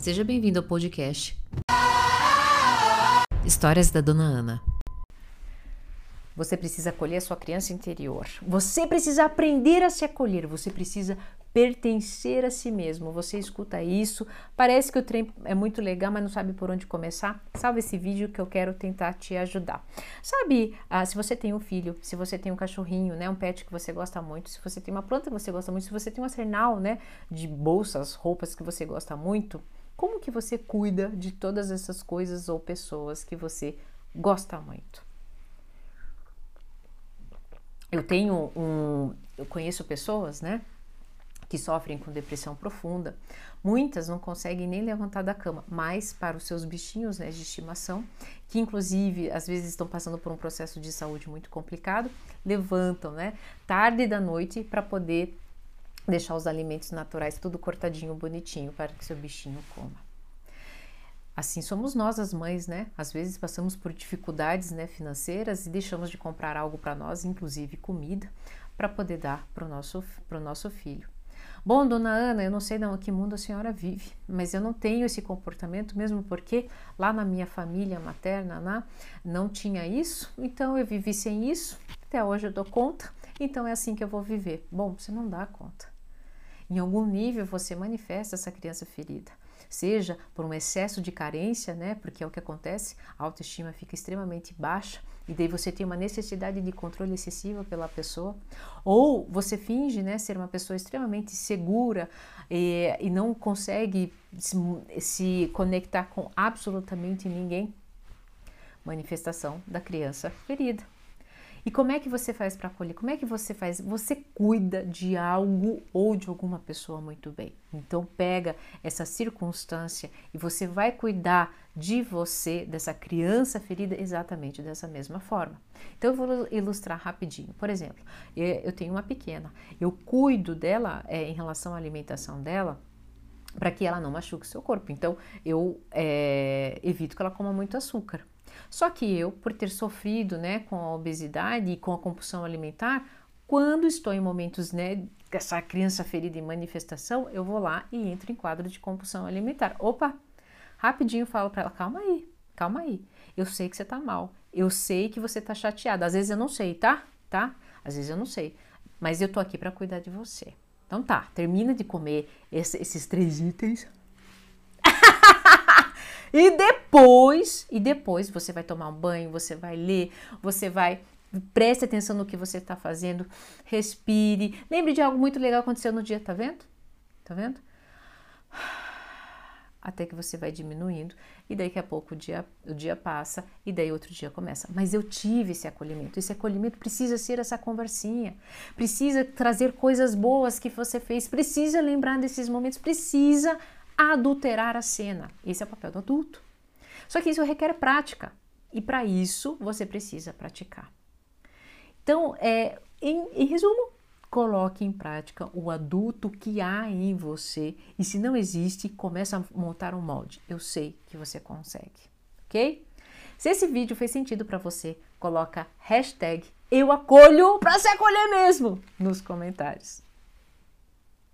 Seja bem-vindo ao podcast Histórias da Dona Ana. Você precisa acolher a sua criança interior. Você precisa aprender a se acolher. Você precisa pertencer a si mesmo. Você escuta isso, parece que o trem é muito legal, mas não sabe por onde começar? Salve esse vídeo que eu quero tentar te ajudar. Sabe, ah, se você tem um filho, se você tem um cachorrinho, né, um pet que você gosta muito, se você tem uma planta que você gosta muito, se você tem um arsenal, né, de bolsas, roupas que você gosta muito, como que você cuida de todas essas coisas ou pessoas que você gosta muito? Eu tenho um, eu conheço pessoas, né, que sofrem com depressão profunda, muitas não conseguem nem levantar da cama, mas para os seus bichinhos né, de estimação, que inclusive às vezes estão passando por um processo de saúde muito complicado, levantam né, tarde da noite para poder deixar os alimentos naturais tudo cortadinho, bonitinho, para que seu bichinho coma. Assim somos nós as mães, né? Às vezes passamos por dificuldades né, financeiras e deixamos de comprar algo para nós, inclusive comida, para poder dar para o nosso, nosso filho. Bom, dona Ana, eu não sei não que mundo a senhora vive, mas eu não tenho esse comportamento, mesmo porque lá na minha família materna né, não tinha isso, então eu vivi sem isso, até hoje eu dou conta, então é assim que eu vou viver. Bom, você não dá conta. Em algum nível você manifesta essa criança ferida seja por um excesso de carência, né? Porque é o que acontece, a autoestima fica extremamente baixa e daí você tem uma necessidade de controle excessivo pela pessoa, ou você finge, né, ser uma pessoa extremamente segura e, e não consegue se, se conectar com absolutamente ninguém. Manifestação da criança ferida. E como é que você faz para acolher? Como é que você faz? Você cuida de algo ou de alguma pessoa muito bem. Então pega essa circunstância e você vai cuidar de você, dessa criança ferida, exatamente dessa mesma forma. Então eu vou ilustrar rapidinho. Por exemplo, eu tenho uma pequena, eu cuido dela é, em relação à alimentação dela para que ela não machuque seu corpo. Então eu é, evito que ela coma muito açúcar. Só que eu, por ter sofrido né, com a obesidade e com a compulsão alimentar, quando estou em momentos né, dessa criança ferida em manifestação, eu vou lá e entro em quadro de compulsão alimentar. Opa, rapidinho falo para ela: calma aí, calma aí. Eu sei que você tá mal, eu sei que você tá chateada. Às vezes eu não sei, tá? Tá? Às vezes eu não sei, mas eu tô aqui para cuidar de você. Então tá, termina de comer esse, esses três itens e depois, e depois você vai tomar um banho, você vai ler, você vai preste atenção no que você está fazendo, respire. Lembre de algo muito legal que aconteceu no dia, tá vendo? Tá vendo? Até que você vai diminuindo e daqui a pouco o dia, o dia passa e daí outro dia começa. Mas eu tive esse acolhimento. Esse acolhimento precisa ser essa conversinha, precisa trazer coisas boas que você fez, precisa lembrar desses momentos, precisa adulterar a cena. Esse é o papel do adulto. Só que isso requer prática e para isso você precisa praticar. Então, é, em, em resumo, coloque em prática o adulto que há em você e se não existe, comece a montar um molde. Eu sei que você consegue, ok? Se esse vídeo fez sentido para você, coloca hashtag eu acolho para se acolher mesmo nos comentários.